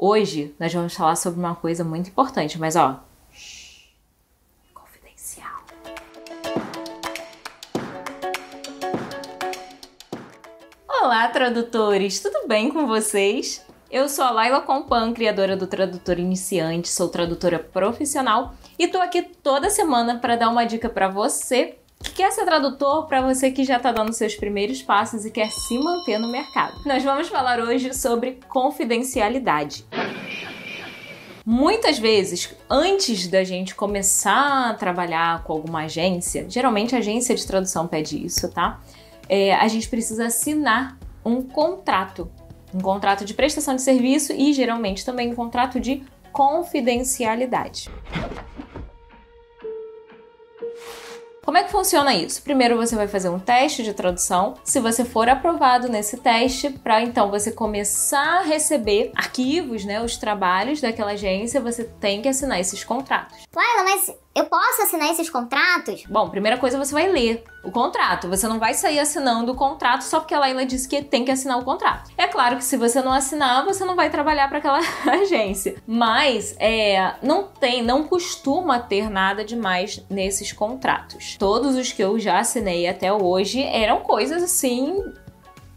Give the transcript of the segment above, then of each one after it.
Hoje nós vamos falar sobre uma coisa muito importante, mas ó, confidencial. Olá, tradutores, tudo bem com vocês? Eu sou a Laila Compan, criadora do Tradutor Iniciante, sou tradutora profissional e tô aqui toda semana para dar uma dica para você que quer ser tradutor, para você que já está dando seus primeiros passos e quer se manter no mercado. Nós vamos falar hoje sobre confidencialidade. Muitas vezes, antes da gente começar a trabalhar com alguma agência, geralmente a agência de tradução pede isso, tá? É, a gente precisa assinar um contrato, um contrato de prestação de serviço e geralmente também um contrato de confidencialidade. Como é que funciona isso? Primeiro você vai fazer um teste de tradução. Se você for aprovado nesse teste, para então você começar a receber arquivos, né, os trabalhos daquela agência, você tem que assinar esses contratos. Laila, mas eu posso assinar esses contratos? Bom, primeira coisa você vai ler o contrato. Você não vai sair assinando o contrato só porque a Laila disse que tem que assinar o contrato. É claro que se você não assinar, você não vai trabalhar para aquela agência. Mas é, não tem, não costuma ter nada demais nesses contratos. Todos os que eu já assinei até hoje eram coisas assim,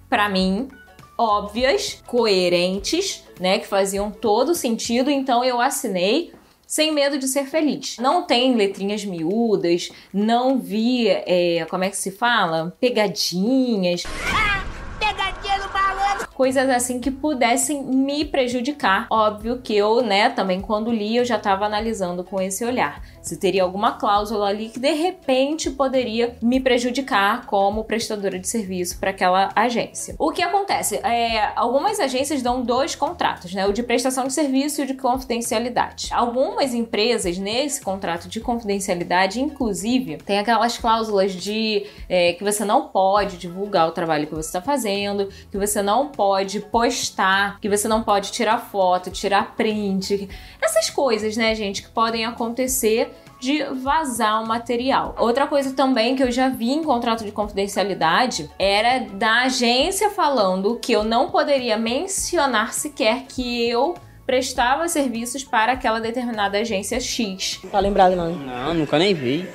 para mim, óbvias, coerentes, né, que faziam todo sentido. Então eu assinei sem medo de ser feliz. Não tem letrinhas miúdas, não vi, é, como é que se fala? Pegadinhas. Ah, pegadinha no malandro! Coisas assim que pudessem me prejudicar. Óbvio que eu, né, também quando li, eu já estava analisando com esse olhar se teria alguma cláusula ali que de repente poderia me prejudicar como prestadora de serviço para aquela agência. O que acontece? É, algumas agências dão dois contratos, né? O de prestação de serviço e o de confidencialidade. Algumas empresas, nesse contrato de confidencialidade, inclusive, tem aquelas cláusulas de é, que você não pode divulgar o trabalho que você está fazendo, que você não pode postar, que você não pode tirar foto, tirar print. Essas coisas, né, gente, que podem acontecer de vazar o material. Outra coisa também que eu já vi em contrato de confidencialidade era da agência falando que eu não poderia mencionar sequer que eu prestava serviços para aquela determinada agência X. Não tá lembrado não? Não, nunca nem vi.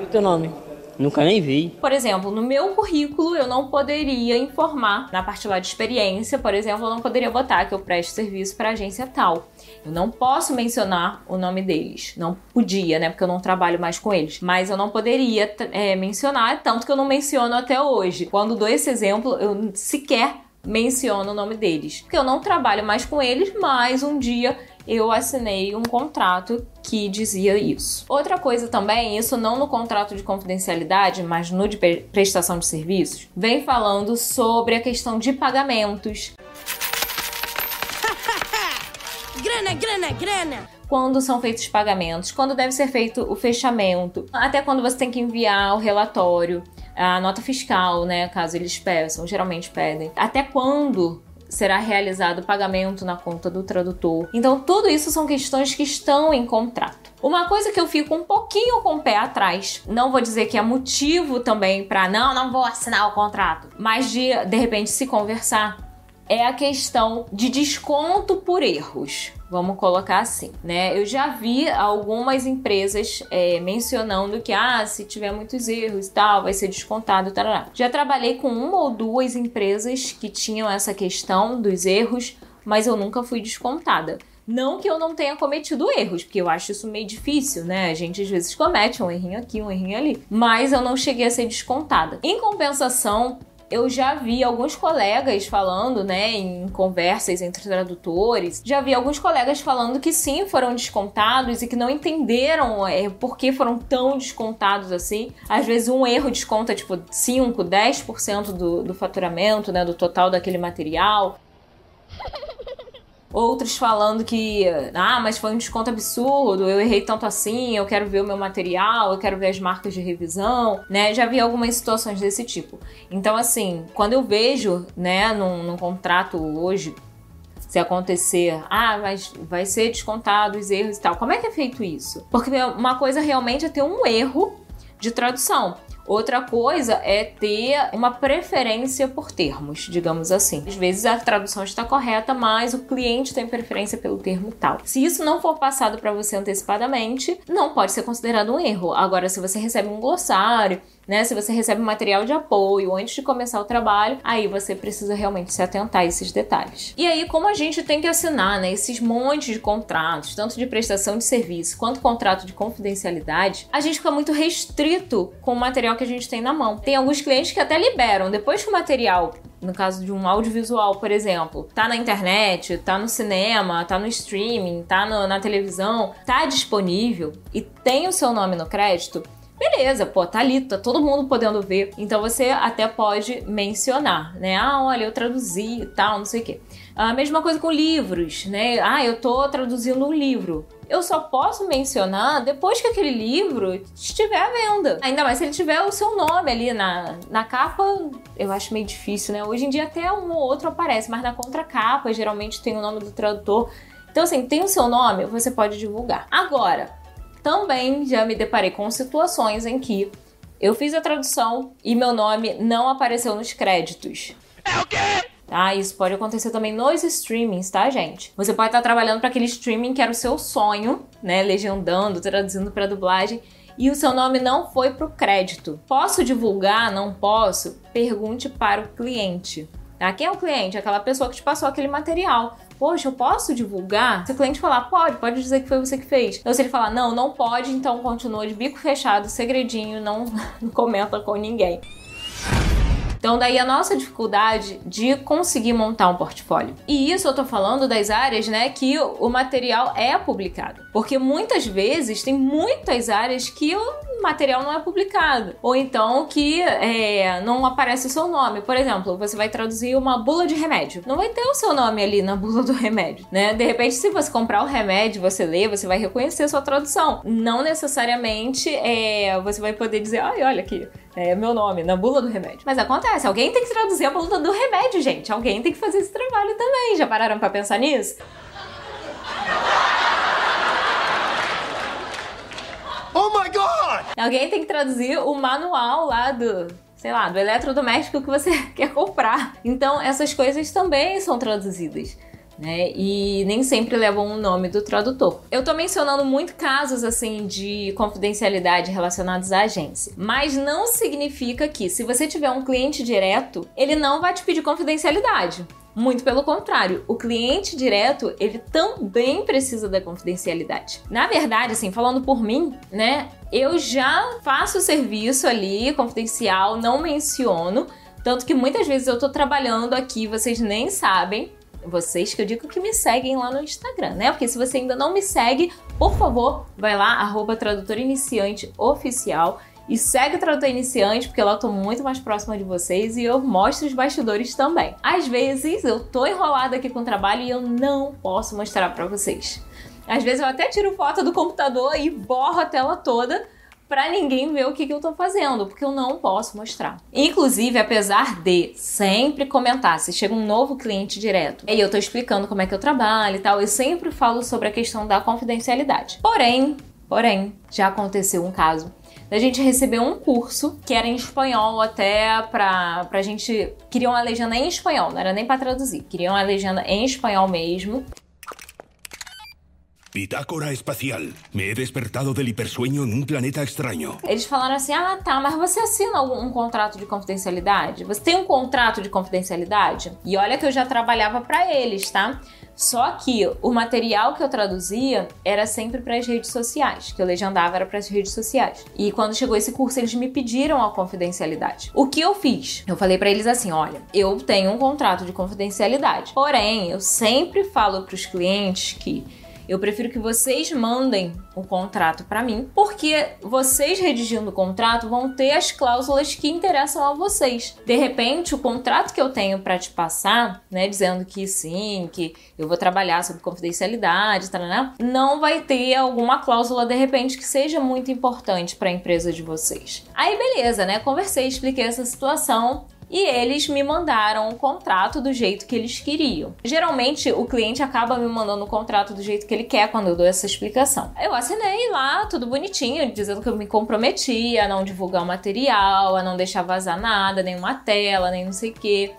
E o teu nome? Nunca nem vi. Por exemplo, no meu currículo eu não poderia informar, na parte lá de experiência, por exemplo, eu não poderia botar que eu presto serviço para agência tal. Eu não posso mencionar o nome deles. Não podia, né? Porque eu não trabalho mais com eles. Mas eu não poderia é, mencionar, tanto que eu não menciono até hoje. Quando dou esse exemplo, eu sequer menciono o nome deles. Porque eu não trabalho mais com eles, mas um dia eu assinei um contrato que dizia isso. Outra coisa também, isso não no contrato de confidencialidade, mas no de prestação de serviços, vem falando sobre a questão de pagamentos. grana, grana, grana! Quando são feitos pagamentos, quando deve ser feito o fechamento, até quando você tem que enviar o relatório, a nota fiscal, né, caso eles peçam, geralmente pedem. Até quando será realizado o pagamento na conta do tradutor. Então, tudo isso são questões que estão em contrato. Uma coisa que eu fico um pouquinho com o pé atrás, não vou dizer que é motivo também para não, não vou assinar o contrato, mas de de repente se conversar, é a questão de desconto por erros. Vamos colocar assim, né? Eu já vi algumas empresas é, mencionando que, ah, se tiver muitos erros e tal, vai ser descontado, tarará. Já trabalhei com uma ou duas empresas que tinham essa questão dos erros, mas eu nunca fui descontada. Não que eu não tenha cometido erros, porque eu acho isso meio difícil, né? A gente às vezes comete um errinho aqui, um errinho ali. Mas eu não cheguei a ser descontada. Em compensação, eu já vi alguns colegas falando, né, em conversas entre tradutores, já vi alguns colegas falando que sim, foram descontados e que não entenderam é, por que foram tão descontados assim. Às vezes um erro desconta tipo 5, 10% do, do faturamento, né, do total daquele material. Outros falando que, ah, mas foi um desconto absurdo, eu errei tanto assim, eu quero ver o meu material, eu quero ver as marcas de revisão, né? Já vi algumas situações desse tipo. Então, assim, quando eu vejo, né, num, num contrato hoje, se acontecer, ah, mas vai ser descontado os erros e tal. Como é que é feito isso? Porque uma coisa realmente é ter um erro de tradução. Outra coisa é ter uma preferência por termos, digamos assim. Às vezes a tradução está correta, mas o cliente tem preferência pelo termo tal. Se isso não for passado para você antecipadamente, não pode ser considerado um erro. Agora, se você recebe um glossário, né? Se você recebe material de apoio antes de começar o trabalho, aí você precisa realmente se atentar a esses detalhes. E aí, como a gente tem que assinar, né, esses montes de contratos, tanto de prestação de serviço quanto contrato de confidencialidade, a gente fica muito restrito com o material que a gente tem na mão. Tem alguns clientes que até liberam, depois que o material no caso de um audiovisual, por exemplo, tá na internet, tá no cinema, tá no streaming, tá no, na televisão, tá disponível e tem o seu nome no crédito, Beleza, pô, tá ali, tá todo mundo podendo ver. Então você até pode mencionar, né? Ah, olha, eu traduzi e tal, não sei o quê. A mesma coisa com livros, né? Ah, eu tô traduzindo um livro. Eu só posso mencionar depois que aquele livro estiver à venda. Ainda mais se ele tiver o seu nome ali na, na capa, eu acho meio difícil, né? Hoje em dia até um ou outro aparece, mas na contracapa geralmente tem o nome do tradutor. Então, assim, tem o seu nome, você pode divulgar. Agora, também já me deparei com situações em que eu fiz a tradução e meu nome não apareceu nos créditos. É o quê? Tá, isso pode acontecer também nos streamings, tá, gente? Você pode estar trabalhando para aquele streaming que era o seu sonho, né, legendando, traduzindo para dublagem, e o seu nome não foi pro crédito. Posso divulgar? Não posso? Pergunte para o cliente. Tá? Quem é o cliente? Aquela pessoa que te passou aquele material. Poxa, eu posso divulgar? Se o cliente falar, pode, pode dizer que foi você que fez. Então, se ele falar, não, não pode, então continua de bico fechado, segredinho, não, não comenta com ninguém. Então, daí a nossa dificuldade de conseguir montar um portfólio. E isso eu tô falando das áreas, né, que o material é publicado. Porque muitas vezes tem muitas áreas que o material não é publicado. Ou então que é, não aparece o seu nome. Por exemplo, você vai traduzir uma bula de remédio. Não vai ter o seu nome ali na bula do remédio, né? De repente, se você comprar o remédio, você lê, você vai reconhecer sua tradução. Não necessariamente é, você vai poder dizer, ai, olha aqui, é meu nome, na bula do remédio. Mas acontece, alguém tem que traduzir a bula do remédio, gente. Alguém tem que fazer esse trabalho também. Já pararam para pensar nisso? Oh my god! Alguém tem que traduzir o manual lá do, sei lá, do eletrodoméstico que você quer comprar. Então, essas coisas também são traduzidas né? E nem sempre levam o nome do tradutor. Eu tô mencionando muito casos assim de confidencialidade relacionados à agência, mas não significa que se você tiver um cliente direto, ele não vai te pedir confidencialidade. Muito pelo contrário, o cliente direto, ele também precisa da confidencialidade. Na verdade, assim, falando por mim, né, eu já faço o serviço ali confidencial, não menciono, tanto que muitas vezes eu tô trabalhando aqui, vocês nem sabem, vocês que eu digo que me seguem lá no Instagram, né? Porque se você ainda não me segue, por favor, vai lá, arroba tradutor iniciante oficial e segue o Tradutor Iniciante, porque lá eu tô muito mais próxima de vocês e eu mostro os bastidores também. Às vezes eu tô enrolada aqui com o trabalho e eu não posso mostrar para vocês. Às vezes eu até tiro foto do computador e borro a tela toda para ninguém ver o que, que eu tô fazendo, porque eu não posso mostrar. Inclusive, apesar de sempre comentar se chega um novo cliente direto, e eu tô explicando como é que eu trabalho e tal, eu sempre falo sobre a questão da confidencialidade. Porém, porém, já aconteceu um caso da gente receber um curso que era em espanhol até pra, pra gente. Queriam a legenda em espanhol, não era nem para traduzir, queriam a legenda em espanhol mesmo. Bitácora espacial. Me he despertado del hipersueño en un planeta extraño. Eles falaram assim: ah, tá, mas você assina um, um contrato de confidencialidade? Você tem um contrato de confidencialidade? E olha que eu já trabalhava para eles, tá? Só que o material que eu traduzia era sempre para as redes sociais, que eu legendava era para as redes sociais. E quando chegou esse curso, eles me pediram a confidencialidade. O que eu fiz? Eu falei para eles assim: olha, eu tenho um contrato de confidencialidade, porém, eu sempre falo para os clientes que eu prefiro que vocês mandem o contrato para mim, porque vocês redigindo o contrato vão ter as cláusulas que interessam a vocês. De repente, o contrato que eu tenho para te passar, né, dizendo que sim, que eu vou trabalhar sobre confidencialidade, né, não vai ter alguma cláusula de repente que seja muito importante para a empresa de vocês. Aí beleza, né? Conversei, expliquei essa situação e eles me mandaram o contrato do jeito que eles queriam. Geralmente o cliente acaba me mandando o contrato do jeito que ele quer quando eu dou essa explicação. Eu assinei lá, tudo bonitinho, dizendo que eu me comprometia a não divulgar o material, a não deixar vazar nada, nenhuma tela, nem não sei o que,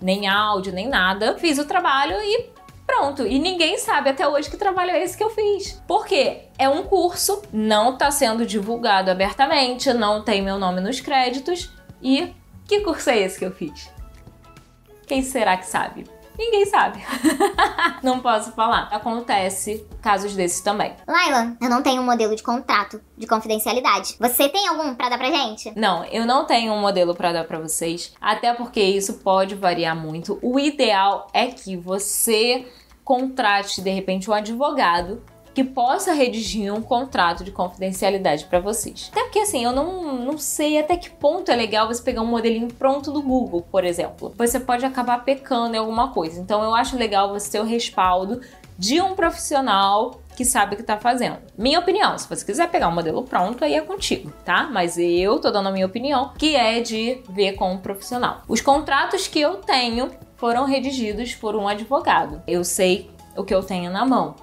nem áudio, nem nada. Fiz o trabalho e pronto. E ninguém sabe até hoje que trabalho é esse que eu fiz. Porque é um curso, não está sendo divulgado abertamente, não tem meu nome nos créditos e que curso é esse que eu fiz? Quem será que sabe? Ninguém sabe. não posso falar. Acontece casos desses também. Laila, eu não tenho um modelo de contrato de confidencialidade. Você tem algum para dar pra gente? Não, eu não tenho um modelo para dar para vocês, até porque isso pode variar muito. O ideal é que você contrate de repente um advogado que possa redigir um contrato de confidencialidade para vocês. Até porque assim, eu não, não sei até que ponto é legal você pegar um modelinho pronto do Google, por exemplo. Você pode acabar pecando em alguma coisa. Então eu acho legal você ter o respaldo de um profissional que sabe o que tá fazendo. Minha opinião, se você quiser pegar um modelo pronto, aí é contigo, tá? Mas eu tô dando a minha opinião, que é de ver com um profissional. Os contratos que eu tenho foram redigidos por um advogado. Eu sei o que eu tenho na mão.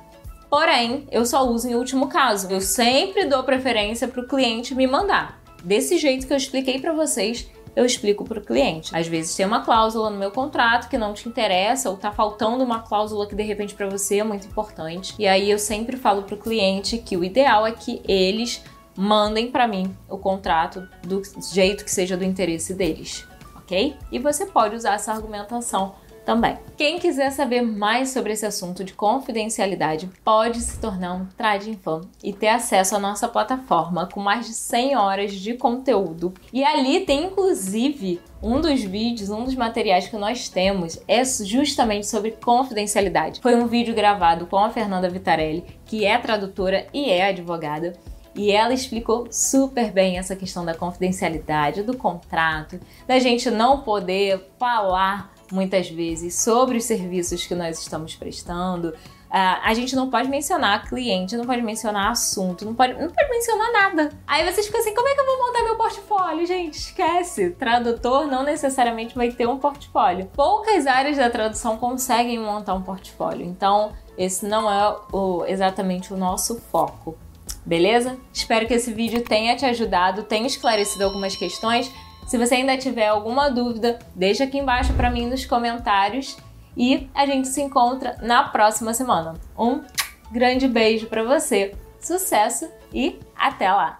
Porém, eu só uso em último caso. Eu sempre dou preferência para o cliente me mandar. Desse jeito que eu expliquei para vocês, eu explico para o cliente. Às vezes tem uma cláusula no meu contrato que não te interessa ou tá faltando uma cláusula que de repente para você é muito importante. E aí eu sempre falo para o cliente que o ideal é que eles mandem para mim o contrato do jeito que seja do interesse deles, ok? E você pode usar essa argumentação também. Quem quiser saber mais sobre esse assunto de confidencialidade pode se tornar um Trading Fan e ter acesso à nossa plataforma com mais de 100 horas de conteúdo. E ali tem inclusive um dos vídeos, um dos materiais que nós temos é justamente sobre confidencialidade. Foi um vídeo gravado com a Fernanda Vitarelli, que é tradutora e é advogada. E ela explicou super bem essa questão da confidencialidade, do contrato, da gente não poder falar muitas vezes sobre os serviços que nós estamos prestando. Uh, a gente não pode mencionar cliente, não pode mencionar assunto, não pode, não pode mencionar nada. Aí vocês ficam assim: como é que eu vou montar meu portfólio? Gente, esquece. Tradutor não necessariamente vai ter um portfólio. Poucas áreas da tradução conseguem montar um portfólio. Então, esse não é o, exatamente o nosso foco. Beleza? Espero que esse vídeo tenha te ajudado, tenha esclarecido algumas questões. Se você ainda tiver alguma dúvida, deixa aqui embaixo para mim nos comentários e a gente se encontra na próxima semana. Um grande beijo para você, sucesso e até lá!